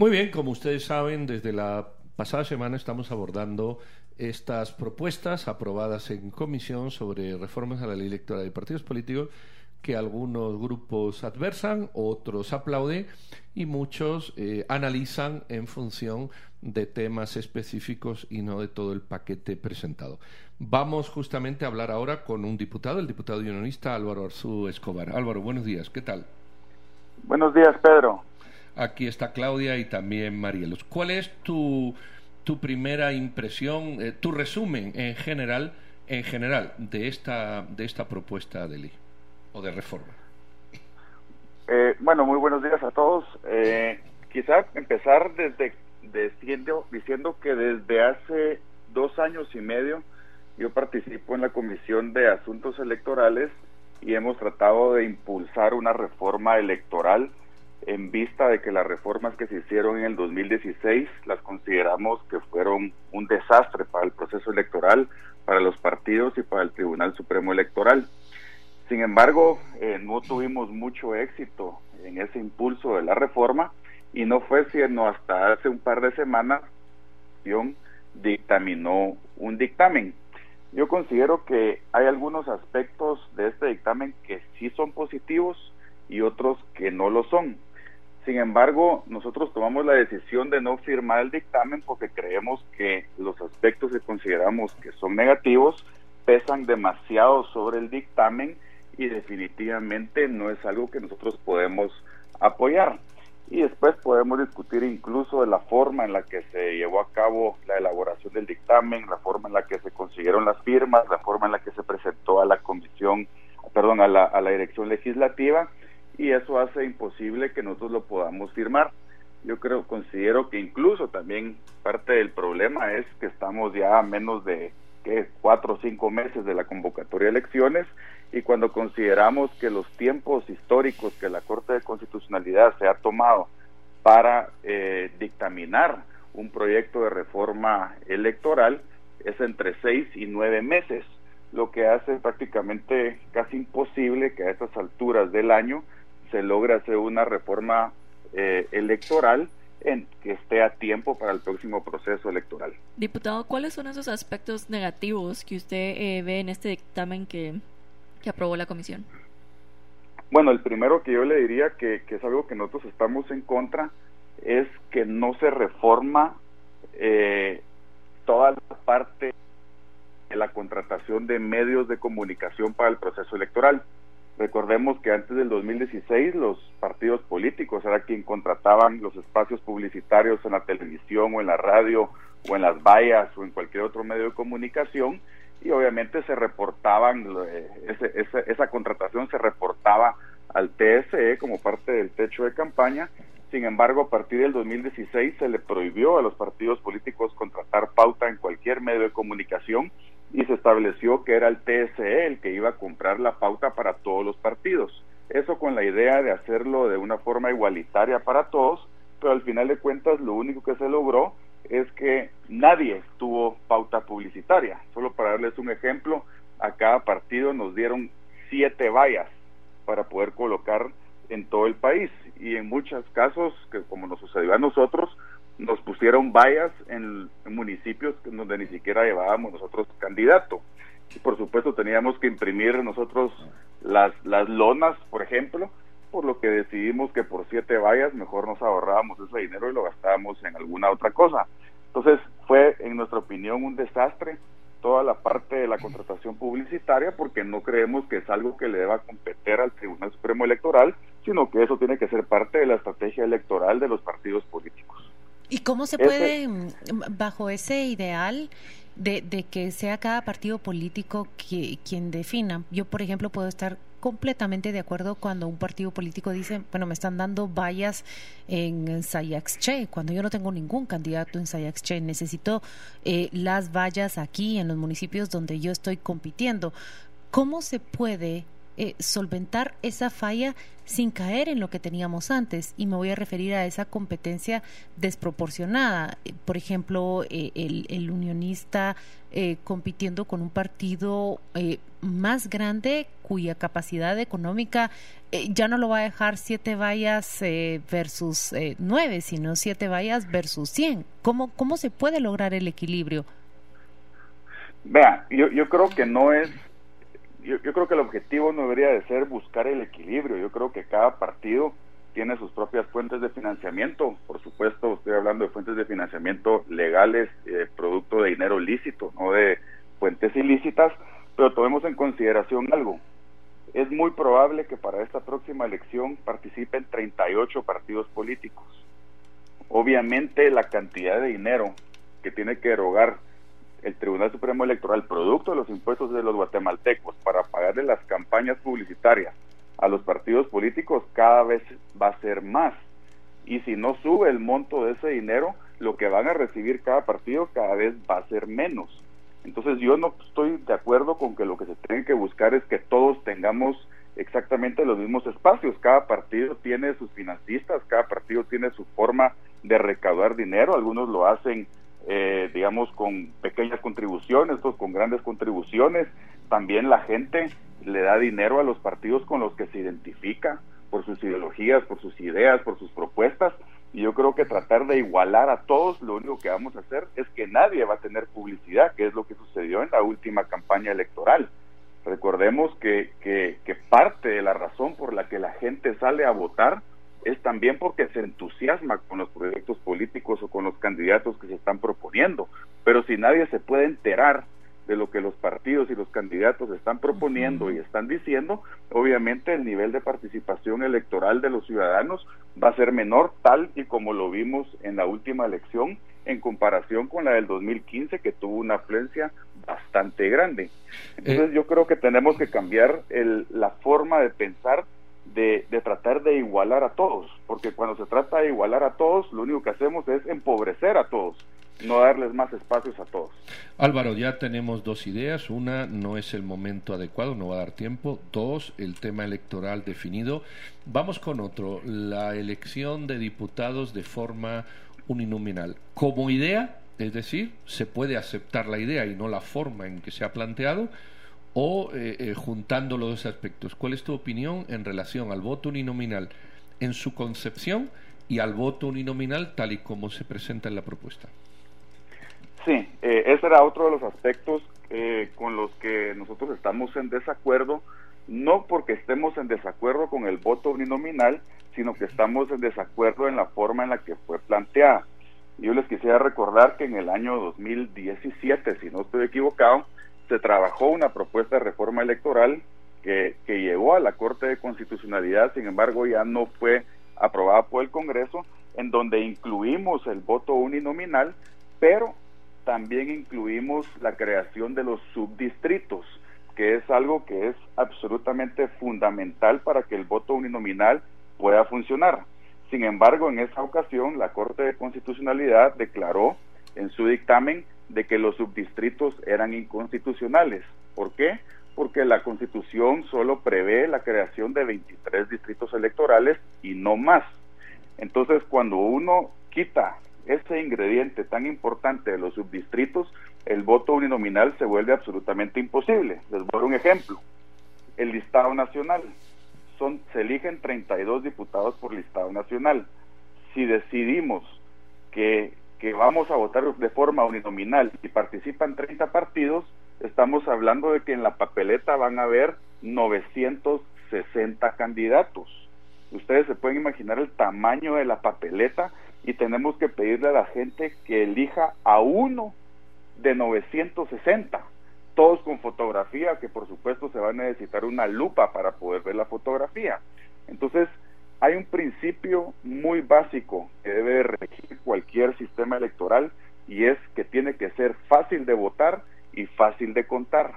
Muy bien, como ustedes saben, desde la pasada semana estamos abordando estas propuestas aprobadas en comisión sobre reformas a la ley electoral de partidos políticos que algunos grupos adversan, otros aplauden y muchos eh, analizan en función de temas específicos y no de todo el paquete presentado. Vamos justamente a hablar ahora con un diputado, el diputado unionista Álvaro Arzú Escobar. Álvaro, buenos días, ¿qué tal? Buenos días, Pedro. Aquí está Claudia y también Marielos. ¿Cuál es tu, tu primera impresión, eh, tu resumen en general, en general de esta, de esta propuesta de ley? o de reforma? Eh, bueno, muy buenos días a todos. Eh, quizá empezar desde diciendo, diciendo que desde hace dos años y medio yo participo en la Comisión de Asuntos Electorales y hemos tratado de impulsar una reforma electoral en vista de que las reformas que se hicieron en el 2016 las consideramos que fueron un desastre para el proceso electoral, para los partidos y para el Tribunal Supremo Electoral. Sin embargo, eh, no tuvimos mucho éxito en ese impulso de la reforma y no fue sino hasta hace un par de semanas dictaminó un dictamen. Yo considero que hay algunos aspectos de este dictamen que sí son positivos y otros que no lo son. Sin embargo, nosotros tomamos la decisión de no firmar el dictamen porque creemos que los aspectos que consideramos que son negativos pesan demasiado sobre el dictamen y definitivamente no es algo que nosotros podemos apoyar. Y después podemos discutir incluso de la forma en la que se llevó a cabo la elaboración del dictamen, la forma en la que se consiguieron las firmas, la forma en la que se presentó a la comisión, perdón, a la, a la dirección legislativa y eso hace imposible que nosotros lo podamos firmar. Yo creo, considero que incluso también parte del problema es que estamos ya a menos de que cuatro o cinco meses de la convocatoria de elecciones y cuando consideramos que los tiempos históricos que la Corte de Constitucionalidad se ha tomado para eh, dictaminar un proyecto de reforma electoral es entre seis y nueve meses, lo que hace prácticamente casi imposible que a estas alturas del año se logre hacer una reforma eh, electoral en que esté a tiempo para el próximo proceso electoral. Diputado, ¿cuáles son esos aspectos negativos que usted eh, ve en este dictamen que, que, aprobó la comisión? Bueno, el primero que yo le diría que, que, es algo que nosotros estamos en contra es que no se reforma eh, toda la parte de la contratación de medios de comunicación para el proceso electoral. Recordemos que antes del 2016 los partidos políticos era quien contrataban los espacios publicitarios en la televisión o en la radio o en las vallas o en cualquier otro medio de comunicación y obviamente se reportaban, eh, esa contratación se reportaba al TSE como parte del techo de campaña. Sin embargo, a partir del 2016 se le prohibió a los partidos políticos contratar pauta en cualquier medio de comunicación y se estableció que era el TSE el que iba a comprar la pauta para todos los partidos. Eso con la idea de hacerlo de una forma igualitaria para todos, pero al final de cuentas lo único que se logró es que nadie tuvo pauta publicitaria. Solo para darles un ejemplo, a cada partido nos dieron siete vallas para poder colocar en todo el país y en muchos casos, que como nos sucedió a nosotros, nos pusieron vallas en, municipios donde ni siquiera llevábamos nosotros candidato. Y por supuesto teníamos que imprimir nosotros las, las lonas, por ejemplo, por lo que decidimos que por siete vallas mejor nos ahorrábamos ese dinero y lo gastábamos en alguna otra cosa. Entonces fue, en nuestra opinión, un desastre toda la parte de la contratación publicitaria porque no creemos que es algo que le deba competir al Tribunal Supremo Electoral, sino que eso tiene que ser parte de la estrategia electoral de los partidos políticos. ¿Y cómo se puede, mm, bajo ese ideal de, de, que sea cada partido político que, quien defina? Yo, por ejemplo, puedo estar completamente de acuerdo cuando un partido político dice, bueno, me están dando vallas en Sayaxche, cuando yo no tengo ningún candidato en Sayaxche, necesito eh, las vallas aquí en los municipios donde yo estoy compitiendo. ¿Cómo se puede eh, solventar esa falla sin caer en lo que teníamos antes. Y me voy a referir a esa competencia desproporcionada. Por ejemplo, eh, el, unionista eh, compitiendo con un partido más grande cuya capacidad económica ya no lo va a dejar siete vallas versus nueve, sino siete vallas versus cien. ¿Cómo, ¿Cómo se puede lograr el equilibrio? Vea, yo, yo creo que no es yo, yo, creo que el objetivo no debería de ser buscar el equilibrio. Yo creo que cada partido tiene sus propias fuentes de financiamiento. Por supuesto, estoy hablando de fuentes de financiamiento legales, eh, producto de dinero lícito, no de fuentes ilícitas, pero tomemos en consideración algo. Es muy probable que para esta próxima elección participen 38 partidos políticos. Obviamente la cantidad de dinero que tiene que erogar el Tribunal Supremo Electoral, producto de los impuestos de los guatemaltecos, para pagarle las campañas publicitarias a los partidos políticos, cada vez va a ser más. Y si no sube el monto de ese dinero, lo que van a recibir cada partido cada vez va a ser menos. Entonces yo no estoy de acuerdo con que lo que se tiene que buscar es que todos tengamos exactamente los mismos espacios. Cada partido tiene sus financistas, cada partido tiene su forma de recaudar dinero. Algunos lo hacen eh, digamos, con pequeñas contribuciones, otros con grandes contribuciones. También la gente le da dinero a los partidos con los que se identifica por sus ideologías, por sus ideas, por sus propuestas. Y yo creo que tratar de igualar a todos, lo único que vamos a hacer es que nadie va a tener publicidad, que es lo que sucedió en la última campaña electoral. Recordemos que, que, que parte de la razón por la que la gente sale a votar es también porque se entusiasma con los proyectos políticos o con los candidatos que se están proponiendo. Pero si nadie se puede enterar de lo que los partidos y los candidatos están proponiendo y están diciendo, obviamente el nivel de participación electoral de los ciudadanos va a ser menor, tal y como lo vimos en la última elección, en comparación con la del 2015, que tuvo una afluencia bastante grande. Entonces eh. yo creo que tenemos que cambiar el, la forma de pensar de, tratar de igualar a todos, porque cuando se trata de igualar a todos, lo único que hacemos es empobrecer a todos, no darles más espacios a todos. Álvaro, ya tenemos dos ideas. Una, no es el momento adecuado, no va a dar tiempo. Dos, el tema electoral definido. Vamos con otro, la elección de diputados de forma uninominal. Como idea, es decir, se puede aceptar la idea y no la forma en que se ha planteado o eh, eh, juntando los dos aspectos. ¿Cuál es tu opinión en relación al voto uninominal en su concepción y al voto uninominal tal y como se presenta en la propuesta? Sí, eh, ese era otro de los aspectos eh, con los que nosotros estamos en desacuerdo, no porque estemos en desacuerdo con el voto uninominal, sino que estamos en desacuerdo en la forma en la que fue planteada. Yo les quisiera recordar que en el año 2017, si no estoy equivocado, se trabajó una propuesta de reforma electoral que, que llegó a la Corte de Constitucionalidad, sin embargo ya no fue aprobada por el Congreso, en donde incluimos el voto uninominal, pero también incluimos la creación de los subdistritos, que es algo que es absolutamente fundamental para que el voto uninominal pueda funcionar. Sin embargo, en esa ocasión, la Corte de Constitucionalidad declaró en su dictamen de que los subdistritos eran inconstitucionales. ¿Por qué? Porque la Constitución solo prevé la creación de 23 distritos electorales y no más. Entonces, cuando uno quita ese ingrediente tan importante de los subdistritos, el voto uninominal se vuelve absolutamente imposible. Les voy a dar un ejemplo. El listado nacional. Son, se eligen 32 diputados por listado nacional. Si decidimos que que vamos a votar de forma uninominal y participan 30 partidos, estamos hablando de que en la papeleta van a haber 960 candidatos. Ustedes se pueden imaginar el tamaño de la papeleta y tenemos que pedirle a la gente que elija a uno de 960, todos con fotografía, que por supuesto se va a necesitar una lupa para poder ver la fotografía. Entonces, hay un principio muy básico que debe regir cualquier sistema electoral y es que tiene que ser fácil de votar y fácil de contar.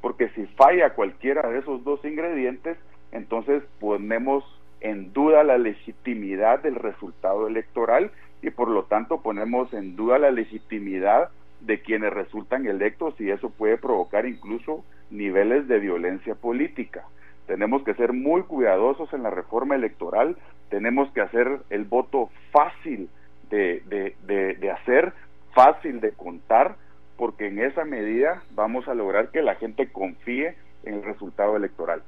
Porque si falla cualquiera de esos dos ingredientes, entonces ponemos en duda la legitimidad del resultado electoral y por lo tanto ponemos en duda la legitimidad de quienes resultan electos y eso puede provocar incluso niveles de violencia política. Tenemos que ser muy cuidadosos en la reforma electoral, tenemos que hacer el voto fácil de, de, de, hacer, fácil de contar, porque en esa medida vamos a lograr que la gente confíe en el resultado electoral.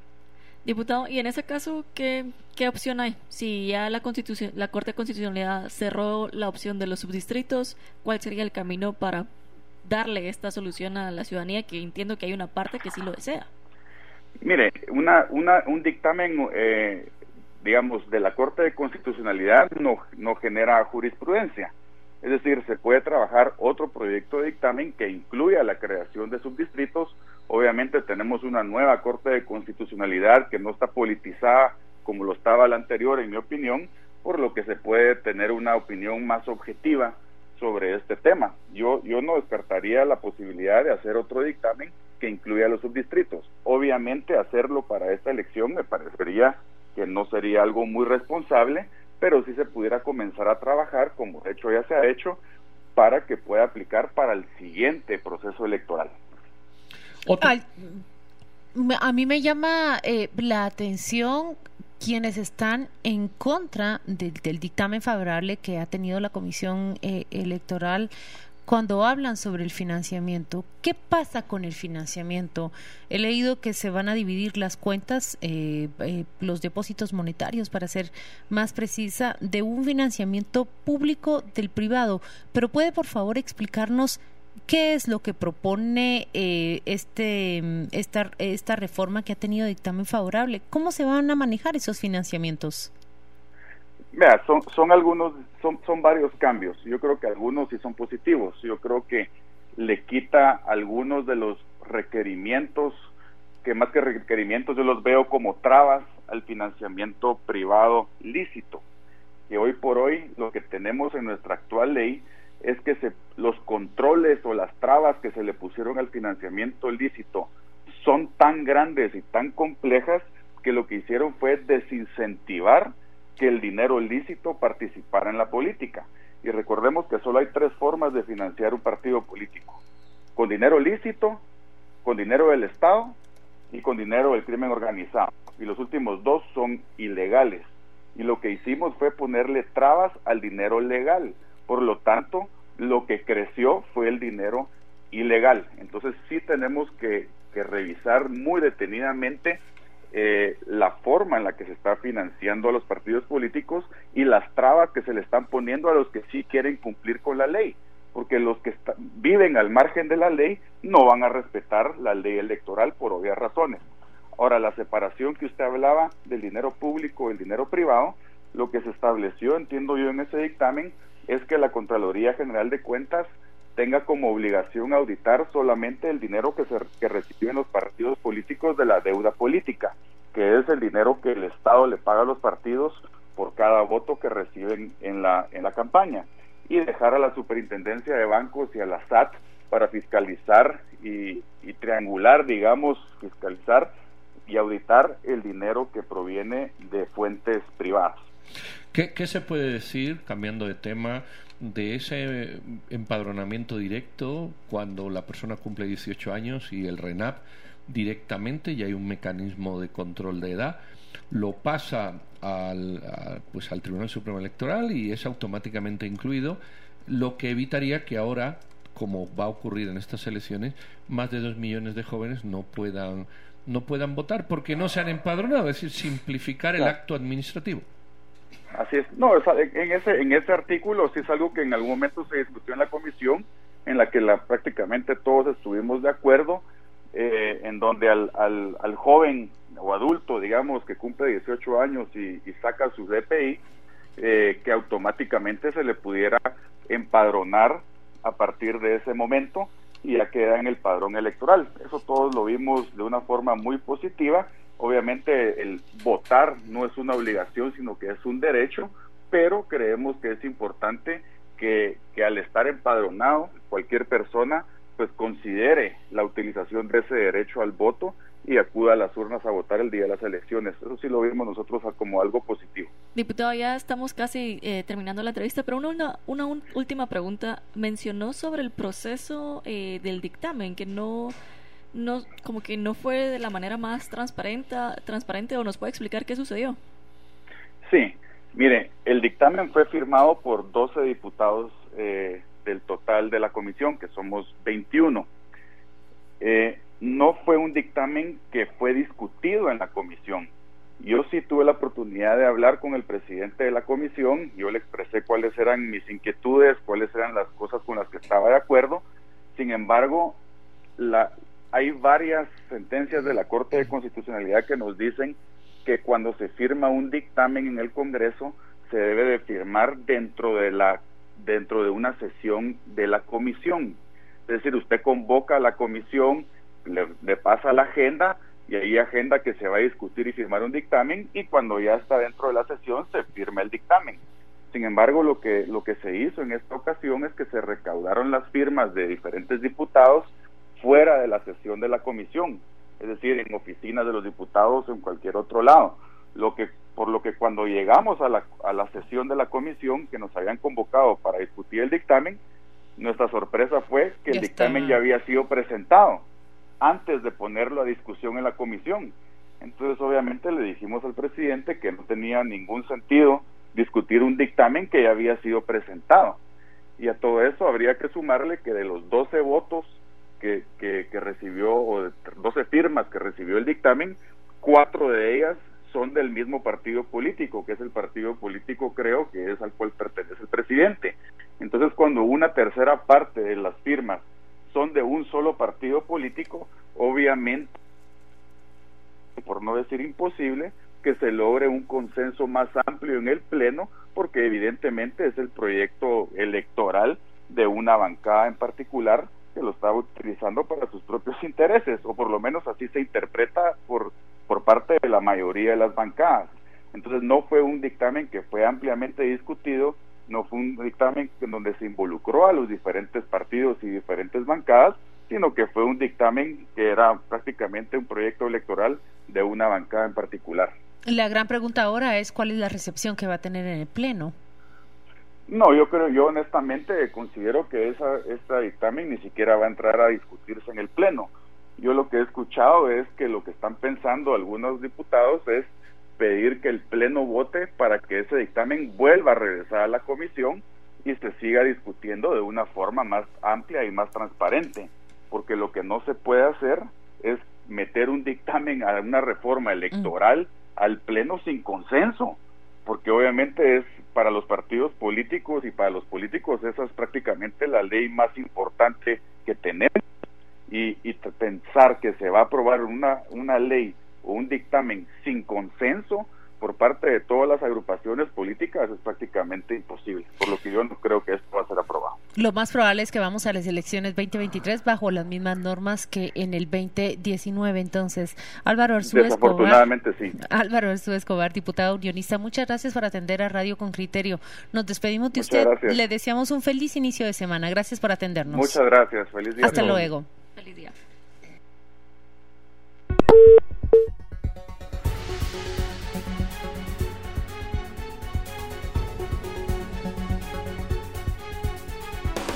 Diputado, y en ese caso, ¿qué, qué opción hay? Si ya la, Constitución, la Corte Constitucional cerró la opción de los subdistritos, ¿cuál sería el camino para darle esta solución a la ciudadanía que entiendo que hay una parte que sí lo desea? Mire, una, una, un dictamen, eh, digamos, de la Corte de Constitucionalidad no, no genera jurisprudencia. Es decir, se puede trabajar otro proyecto de dictamen que incluya la creación de subdistritos. Obviamente tenemos una nueva Corte de Constitucionalidad que no está politizada como lo estaba la anterior, en mi opinión, por lo que se puede tener una opinión más objetiva sobre este tema. Yo, yo no descartaría la posibilidad de hacer otro dictamen que incluya los subdistritos. Obviamente hacerlo para esta elección me parecería que no sería algo muy responsable, pero sí se pudiera comenzar a trabajar, como de hecho ya se ha hecho, para que pueda aplicar para el siguiente proceso electoral. a mí me llama eh, la atención quienes están en contra del dictamen favorable que ha tenido la Comisión eh, Electoral cuando hablan sobre el financiamiento, ¿qué pasa con el financiamiento? He leído que se van a dividir las cuentas, eh, eh, los depósitos monetarios, para ser más precisa, de un financiamiento público del privado. Pero puede, por favor, explicarnos qué es lo que propone eh, este, esta, esta reforma que ha tenido dictamen favorable. ¿Cómo se van a manejar esos financiamientos? Vea, son, son algunos, son, son varios cambios. Yo creo que algunos sí son positivos. Yo creo que le quita algunos de los requerimientos, que más que requerimientos yo los veo como trabas al financiamiento privado lícito. Que hoy por hoy lo que tenemos en nuestra actual ley es que se, los controles o las trabas que se le pusieron al financiamiento lícito son tan grandes y tan complejas que lo que hicieron fue desincentivar que el dinero lícito participara en la política. Y recordemos que solo hay tres formas de financiar un partido político. Con dinero lícito, con dinero del Estado y con dinero del crimen organizado. Y los últimos dos son ilegales. Y lo que hicimos fue ponerle trabas al dinero legal. Por lo tanto, lo que creció fue el dinero ilegal. Entonces sí tenemos que, que revisar muy detenidamente eh, la forma en la que se está financiando a los partidos políticos y las trabas que se le están poniendo a los que sí quieren cumplir con la ley, porque los que viven al margen de la ley no van a respetar la ley electoral por obvias razones. Ahora, la separación que usted hablaba del dinero público y el dinero privado, lo que se estableció, entiendo yo en ese dictamen, es que la Contraloría General de Cuentas tenga como obligación auditar solamente el dinero que, se, que reciben los partidos políticos de la deuda política, que es el dinero que el Estado le paga a los partidos por cada voto que reciben en la, en la campaña, y dejar a la Superintendencia de Bancos y a la SAT para fiscalizar y, y triangular, digamos, fiscalizar y auditar el dinero que proviene de fuentes privadas. ¿Qué, ¿Qué, se puede decir, cambiando de tema, de ese empadronamiento directo cuando la persona cumple 18 años y el RENAP directamente, y hay un mecanismo de control de edad, lo pasa al, pues al Tribunal Supremo Electoral y es automáticamente incluido, lo que evitaría que ahora, como va a ocurrir en estas elecciones, más de dos millones de jóvenes no puedan no puedan votar porque no se han empadronado, es decir, simplificar el acto administrativo. Así es. No, en ese, en ese artículo sí es algo que en algún momento se discutió en la comisión, en la que la, prácticamente todos estuvimos de acuerdo, eh, en donde al, al, al, joven o adulto, digamos, que cumple 18 años y, saca su DPI, eh, que automáticamente se le pudiera empadronar a partir de ese momento y ya queda en el padrón electoral. Eso todos lo vimos de una forma muy positiva Obviamente el votar no es una obligación, sino que es un derecho, pero creemos que es importante que, que al estar empadronado cualquier persona pues considere la utilización de ese derecho al voto y acuda a las urnas a votar el día de las elecciones. Eso sí lo vimos nosotros como algo positivo. Diputado, ya estamos casi eh, terminando la entrevista, pero una, una, última pregunta. Mencionó sobre el proceso eh, del dictamen, que no no como que no fue de la manera más transparente, transparente o nos puede explicar qué sucedió. Sí, mire, el dictamen fue firmado por 12 diputados eh, del total de la comisión, que somos 21. Eh, no fue un dictamen que fue discutido en la comisión. Yo sí tuve la oportunidad de hablar con el presidente de la comisión, yo le expresé cuáles eran mis inquietudes, cuáles eran las cosas con las que estaba de acuerdo. Sin embargo, la, hay varias sentencias de la Corte de Constitucionalidad que nos dicen que cuando se firma un dictamen en el Congreso se debe de firmar dentro de la dentro de una sesión de la comisión. Es decir, usted convoca a la comisión, le, pasa la agenda y ahí agenda que se va a discutir y firmar un dictamen y cuando ya está dentro de la sesión se firma el dictamen. Sin embargo, lo que, lo que se hizo en esta ocasión es que se recaudaron las firmas de diferentes diputados fuera de la sesión de la comisión, es decir, en oficinas de los diputados o en cualquier otro lado. Lo que, por lo que cuando llegamos a la, a la sesión de la comisión que nos habían convocado para discutir el dictamen, nuestra sorpresa fue que el dictamen ya había sido presentado antes de ponerlo a discusión en la comisión. Entonces, obviamente, le dijimos al presidente que no tenía ningún sentido discutir un dictamen que ya había sido presentado. Y a todo eso habría que sumarle que de los 12 votos que, que, que recibió, o de 12 firmas que recibió el dictamen, cuatro de ellas son del mismo partido político, que es el partido político, creo, que es al cual pertenece el presidente. Entonces, cuando una tercera parte de las firmas son de un solo partido político, obviamente, por no decir imposible, que se logre un consenso más amplio en el Pleno, porque evidentemente es el proyecto electoral de una bancada en particular que lo está utilizando para sus propios intereses, o por lo menos así se interpreta por, por parte de la mayoría de las bancadas. Entonces no fue un dictamen que fue ampliamente discutido, no fue un dictamen en donde se involucró a los diferentes partidos y diferentes bancadas, sino que fue un dictamen que era prácticamente un proyecto electoral de una bancada en particular. La gran pregunta ahora es cuál es la recepción que va a tener en el Pleno. No, yo creo, yo honestamente considero que esa, este dictamen ni siquiera va a entrar a discutirse en el Pleno. Yo lo que he escuchado es que lo que están pensando algunos diputados es pedir que el Pleno vote para que ese dictamen vuelva a regresar a la comisión y se siga discutiendo de una forma más amplia y más transparente, porque lo que no se puede hacer es meter un dictamen a una reforma electoral al Pleno sin consenso, porque obviamente es para los partidos políticos y para los políticos esa es prácticamente la ley más importante que tenemos y, y pensar que se va a aprobar una, una ley o un dictamen sin consenso por parte de todas las agrupaciones políticas es prácticamente imposible, por lo que yo no creo que esto va a ser aprobado. Lo más probable es que vamos a las elecciones 2023 bajo las mismas normas que en el 2019. Entonces, Álvaro Arzú Desafortunadamente sí. Álvaro Arzú Escobar, diputado unionista, muchas gracias por atender a Radio con Criterio. Nos despedimos de usted. Le deseamos un feliz inicio de semana. Gracias por atendernos. Muchas gracias. Feliz día. Hasta luego. Feliz día.